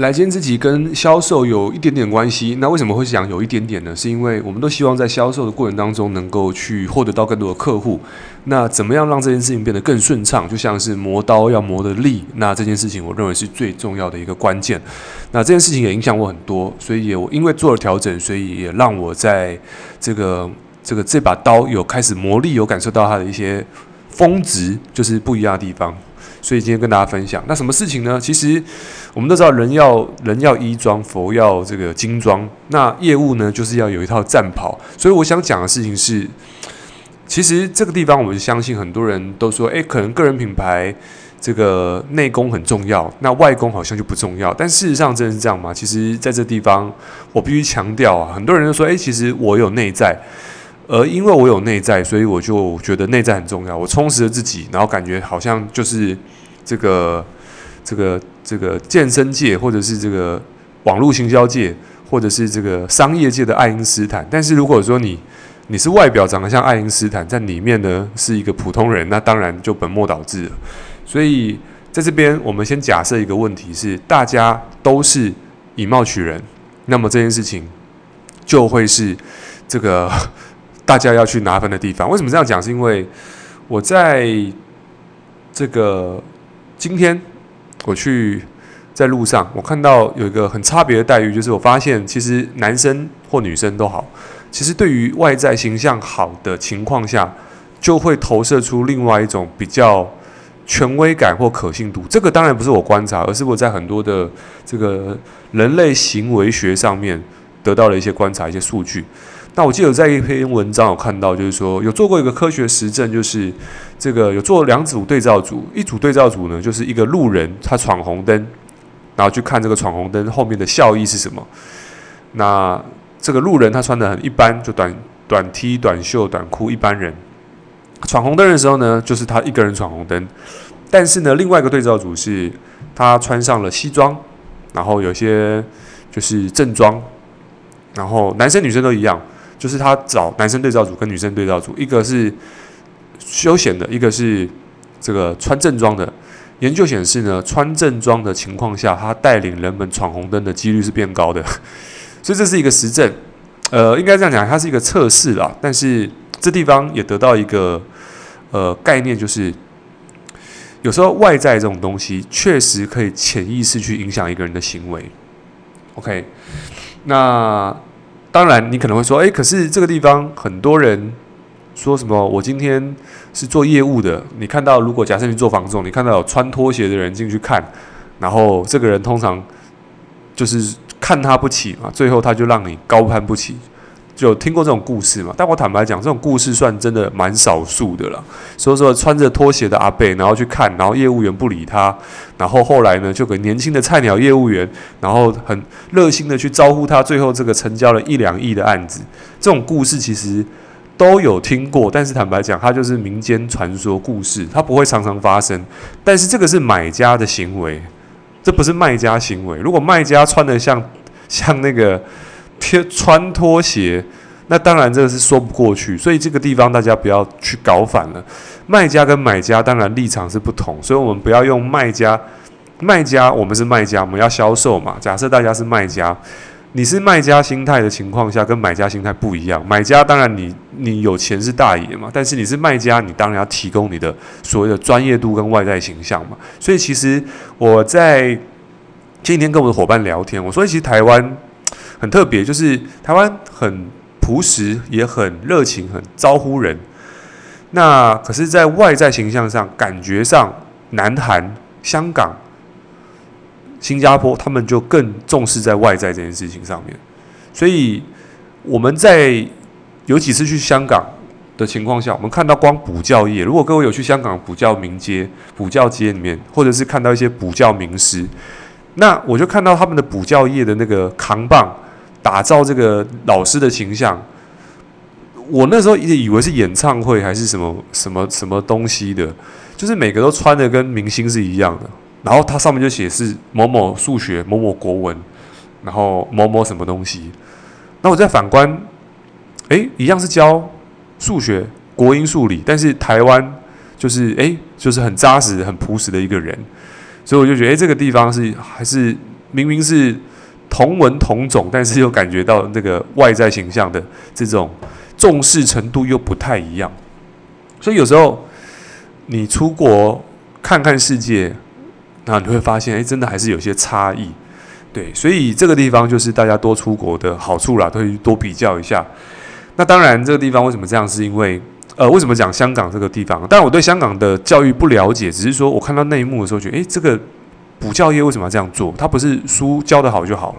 来今天这集跟销售有一点点关系。那为什么会讲有一点点呢？是因为我们都希望在销售的过程当中能够去获得到更多的客户。那怎么样让这件事情变得更顺畅？就像是磨刀要磨得利。那这件事情我认为是最重要的一个关键。那这件事情也影响我很多，所以也因为做了调整，所以也让我在这个这个这把刀有开始磨利，有感受到它的一些峰值，就是不一样的地方。所以今天跟大家分享，那什么事情呢？其实我们都知道，人要人要衣装，佛要这个金装。那业务呢，就是要有一套战袍。所以我想讲的事情是，其实这个地方，我们相信很多人都说，诶，可能个人品牌这个内功很重要，那外功好像就不重要。但事实上真是这样吗？其实在这地方，我必须强调啊，很多人都说，诶，其实我有内在。而因为我有内在，所以我就觉得内在很重要。我充实了自己，然后感觉好像就是这个、这个、这个健身界，或者是这个网络行销界，或者是这个商业界的爱因斯坦。但是如果说你你是外表长得像爱因斯坦，在里面呢是一个普通人，那当然就本末倒置了。所以在这边，我们先假设一个问题是：大家都是以貌取人，那么这件事情就会是这个。大家要去拿分的地方，为什么这样讲？是因为我在这个今天我去在路上，我看到有一个很差别的待遇，就是我发现其实男生或女生都好，其实对于外在形象好的情况下，就会投射出另外一种比较权威感或可信度。这个当然不是我观察，而是我在很多的这个人类行为学上面得到了一些观察、一些数据。那我记得在一篇文章有看到，就是说有做过一个科学实证，就是这个有做两组对照组，一组对照组呢，就是一个路人他闯红灯，然后去看这个闯红灯后面的效益是什么。那这个路人他穿得很一般，就短短 T、短袖、短裤，一般人闯红灯的时候呢，就是他一个人闯红灯。但是呢，另外一个对照组是他穿上了西装，然后有些就是正装，然后男生女生都一样。就是他找男生对照组跟女生对照组，一个是休闲的，一个是这个穿正装的。研究显示呢，穿正装的情况下，他带领人们闯红灯的几率是变高的。所以这是一个实证，呃，应该这样讲，它是一个测试啦。但是这地方也得到一个呃概念，就是有时候外在这种东西确实可以潜意识去影响一个人的行为。OK，那。当然，你可能会说，诶，可是这个地方很多人说什么？我今天是做业务的。你看到，如果假设你做房仲，你看到有穿拖鞋的人进去看，然后这个人通常就是看他不起嘛，最后他就让你高攀不起。就听过这种故事嘛？但我坦白讲，这种故事算真的蛮少数的了。所以说，穿着拖鞋的阿伯，然后去看，然后业务员不理他，然后后来呢，就给年轻的菜鸟业务员，然后很热心的去招呼他，最后这个成交了一两亿的案子。这种故事其实都有听过，但是坦白讲，它就是民间传说故事，它不会常常发生。但是这个是买家的行为，这不是卖家行为。如果卖家穿的像像那个。贴穿拖鞋，那当然这个是说不过去，所以这个地方大家不要去搞反了。卖家跟买家当然立场是不同，所以我们不要用卖家，卖家我们是卖家，我们要销售嘛。假设大家是卖家，你是卖家心态的情况下，跟买家心态不一样。买家当然你你有钱是大爷嘛，但是你是卖家，你当然要提供你的所谓的专业度跟外在形象嘛。所以其实我在今天跟我的伙伴聊天，我说其实台湾。很特别，就是台湾很朴实，也很热情，很招呼人。那可是，在外在形象上，感觉上，南韩、香港、新加坡，他们就更重视在外在这件事情上面。所以我们在有几次去香港的情况下，我们看到光补教业，如果各位有去香港补教名街、补教街里面，或者是看到一些补教名师，那我就看到他们的补教业的那个扛棒。打造这个老师的形象，我那时候也以为是演唱会还是什么什么什么东西的，就是每个都穿的跟明星是一样的，然后它上面就写是某某数学、某某国文，然后某某什么东西。那我再反观，诶，一样是教数学、国英数理，但是台湾就是诶，就是很扎实、很朴实的一个人，所以我就觉得诶，这个地方是还是。明明是同文同种，但是又感觉到那个外在形象的这种重视程度又不太一样。所以有时候你出国看看世界，那你会发现，哎，真的还是有些差异。对，所以这个地方就是大家多出国的好处啦，可以多比较一下。那当然，这个地方为什么这样？是因为，呃，为什么讲香港这个地方？当然，我对香港的教育不了解，只是说我看到内幕的时候，觉得，诶，这个补教业为什么要这样做？他不是书教得好就好了？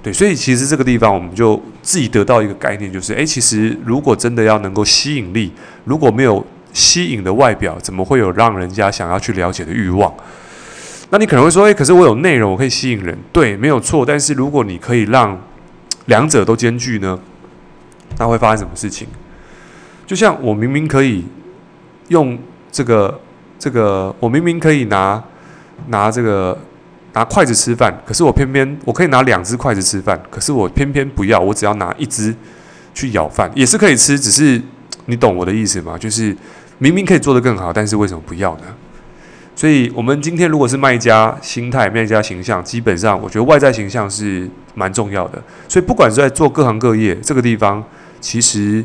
对，所以其实这个地方我们就自己得到一个概念，就是，诶，其实如果真的要能够吸引力，如果没有吸引的外表，怎么会有让人家想要去了解的欲望？那你可能会说，诶，可是我有内容，我可以吸引人，对，没有错。但是如果你可以让两者都兼具呢，那会发生什么事情？就像我明明可以用这个这个，我明明可以拿拿这个拿筷子吃饭，可是我偏偏我可以拿两只筷子吃饭，可是我偏偏不要，我只要拿一只去舀饭，也是可以吃，只是你懂我的意思吗？就是明明可以做得更好，但是为什么不要呢？所以，我们今天如果是卖家心态、卖家形象，基本上我觉得外在形象是蛮重要的。所以，不管是在做各行各业这个地方，其实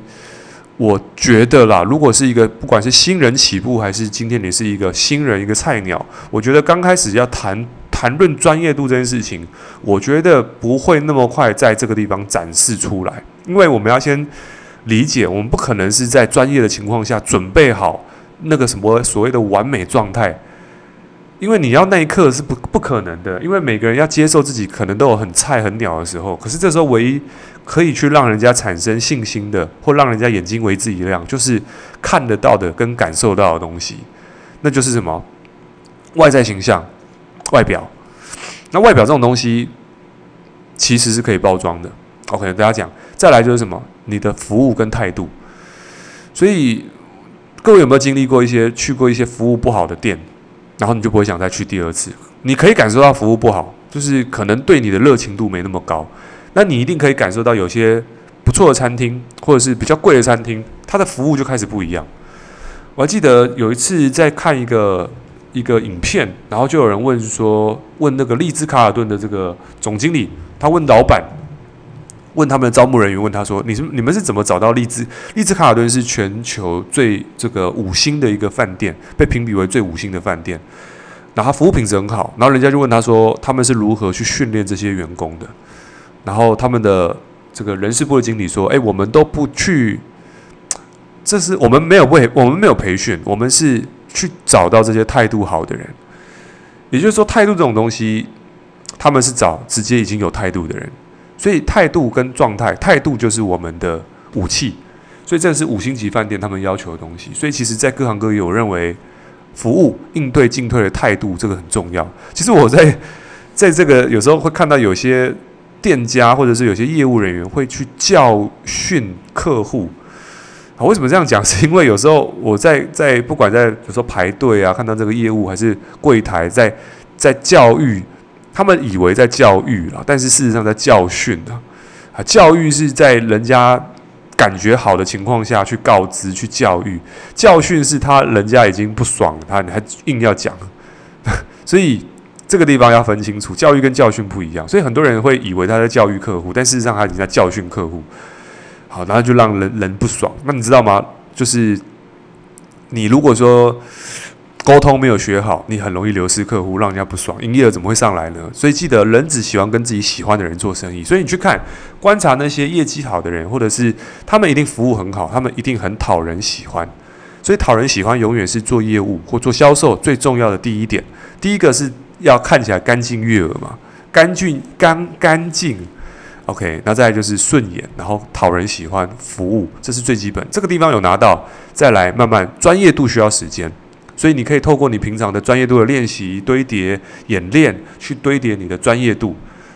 我觉得啦，如果是一个不管是新人起步，还是今天你是一个新人、一个菜鸟，我觉得刚开始要谈谈论专业度这件事情，我觉得不会那么快在这个地方展示出来，因为我们要先理解，我们不可能是在专业的情况下准备好那个什么所谓的完美状态。因为你要那一刻是不不可能的，因为每个人要接受自己可能都有很菜很鸟的时候。可是这时候唯一可以去让人家产生信心的，或让人家眼睛为之一亮，就是看得到的跟感受到的东西，那就是什么？外在形象、外表。那外表这种东西其实是可以包装的。OK，大家讲，再来就是什么？你的服务跟态度。所以各位有没有经历过一些去过一些服务不好的店？然后你就不会想再去第二次。你可以感受到服务不好，就是可能对你的热情度没那么高。那你一定可以感受到有些不错的餐厅，或者是比较贵的餐厅，它的服务就开始不一样。我还记得有一次在看一个一个影片，然后就有人问说，问那个丽兹卡尔顿的这个总经理，他问老板。问他们的招募人员，问他说：“你是你们是怎么找到丽兹？丽兹卡尔顿是全球最这个五星的一个饭店，被评比为最五星的饭店。然后服务品质很好。然后人家就问他说：他们是如何去训练这些员工的？然后他们的这个人事部的经理说：哎，我们都不去，这是我们没有为我们没有培训，我们是去找到这些态度好的人。也就是说，态度这种东西，他们是找直接已经有态度的人。”所以态度跟状态，态度就是我们的武器。所以这是五星级饭店他们要求的东西。所以其实，在各行各业，我认为服务应对进退的态度这个很重要。其实我在在这个有时候会看到有些店家或者是有些业务人员会去教训客户。啊，为什么这样讲？是因为有时候我在在不管在有时候排队啊，看到这个业务还是柜台在在教育。他们以为在教育了，但是事实上在教训啊！啊，教育是在人家感觉好的情况下去告知、去教育；教训是他人家已经不爽了，他你还硬要讲。所以这个地方要分清楚，教育跟教训不一样。所以很多人会以为他在教育客户，但事实上他已经在教训客户。好，然后就让人人不爽。那你知道吗？就是你如果说。沟通没有学好，你很容易流失客户，让人家不爽，营业额怎么会上来呢？所以记得，人只喜欢跟自己喜欢的人做生意。所以你去看、观察那些业绩好的人，或者是他们一定服务很好，他们一定很讨人喜欢。所以讨人喜欢永远是做业务或做销售最重要的第一点。第一个是要看起来干净悦耳嘛，干净干干净。OK，那再来就是顺眼，然后讨人喜欢，服务，这是最基本。这个地方有拿到，再来慢慢专业度需要时间。所以你可以透过你平常的专业度的练习、堆叠、演练，去堆叠你的专业度。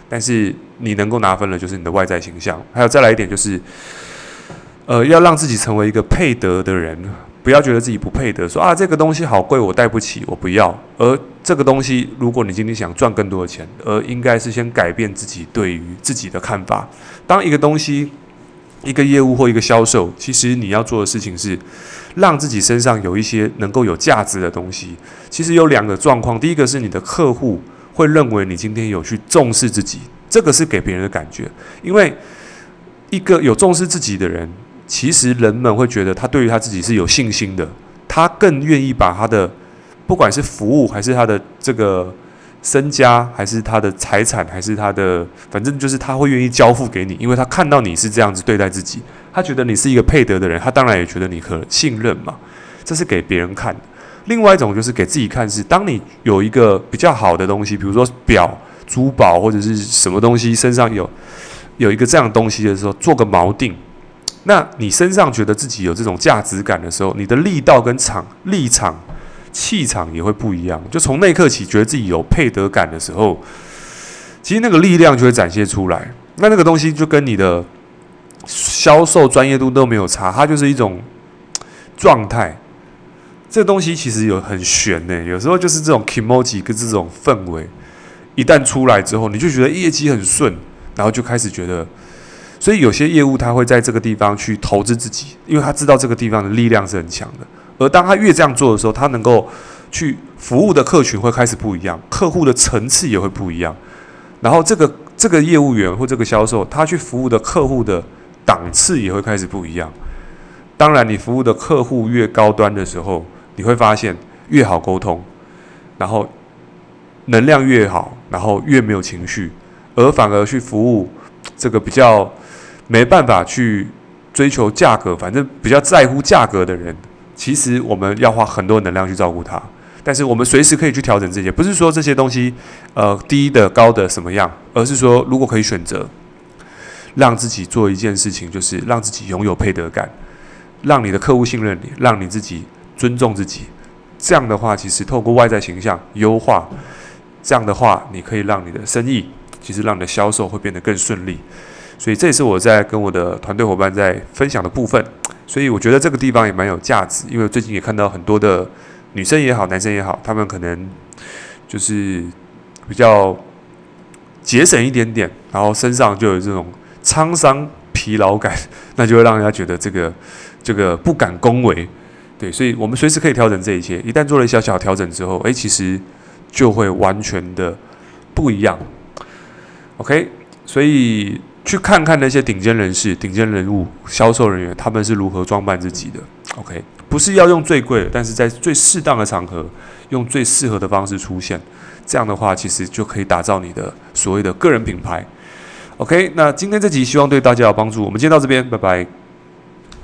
但是你能够拿分的，就是你的外在形象。还有再来一点，就是，呃，要让自己成为一个配得的人，不要觉得自己不配得，说啊，这个东西好贵，我带不起，我不要。而这个东西，如果你今天想赚更多的钱，而应该是先改变自己对于自己的看法。当一个东西，一个业务或一个销售，其实你要做的事情是，让自己身上有一些能够有价值的东西。其实有两个状况，第一个是你的客户会认为你今天有去重视自己，这个是给别人的感觉。因为一个有重视自己的人，其实人们会觉得他对于他自己是有信心的，他更愿意把他的不管是服务还是他的这个身家，还是他的财产，还是他的，反正就是他会愿意交付给你，因为他看到你是这样子对待自己，他觉得你是一个配得的人，他当然也觉得你可信任嘛。这是给别人看的。另外一种就是给自己看，是当你有一个比较好的东西，比如说表、珠宝或者是什么东西，身上有有一个这样东西的时候，做个锚定，那你身上觉得自己有这种价值感的时候，你的力道跟场立场、气场也会不一样。就从那一刻起，觉得自己有配得感的时候，其实那个力量就会展现出来。那那个东西就跟你的销售专业度都没有差，它就是一种状态。这东西其实有很玄呢，有时候就是这种 kimoji 跟这种氛围，一旦出来之后，你就觉得业绩很顺，然后就开始觉得，所以有些业务他会在这个地方去投资自己，因为他知道这个地方的力量是很强的。而当他越这样做的时候，他能够去服务的客群会开始不一样，客户的层次也会不一样，然后这个这个业务员或这个销售，他去服务的客户的档次也会开始不一样。当然，你服务的客户越高端的时候，你会发现越好沟通，然后能量越好，然后越没有情绪，而反而去服务这个比较没办法去追求价格，反正比较在乎价格的人，其实我们要花很多能量去照顾他。但是我们随时可以去调整这些，不是说这些东西呃低的高的什么样，而是说如果可以选择，让自己做一件事情，就是让自己拥有配得感，让你的客户信任你，让你自己。尊重自己，这样的话，其实透过外在形象优化，这样的话，你可以让你的生意，其实让你的销售会变得更顺利。所以这也是我在跟我的团队伙伴在分享的部分。所以我觉得这个地方也蛮有价值，因为最近也看到很多的女生也好，男生也好，他们可能就是比较节省一点点，然后身上就有这种沧桑疲劳感，那就会让人家觉得这个这个不敢恭维。对，所以我们随时可以调整这一切。一旦做了小小调整之后，诶，其实就会完全的不一样。OK，所以去看看那些顶尖人士、顶尖人物、销售人员，他们是如何装扮自己的。OK，不是要用最贵的，但是在最适当的场合，用最适合的方式出现。这样的话，其实就可以打造你的所谓的个人品牌。OK，那今天这集希望对大家有帮助。我们今天到这边，拜拜。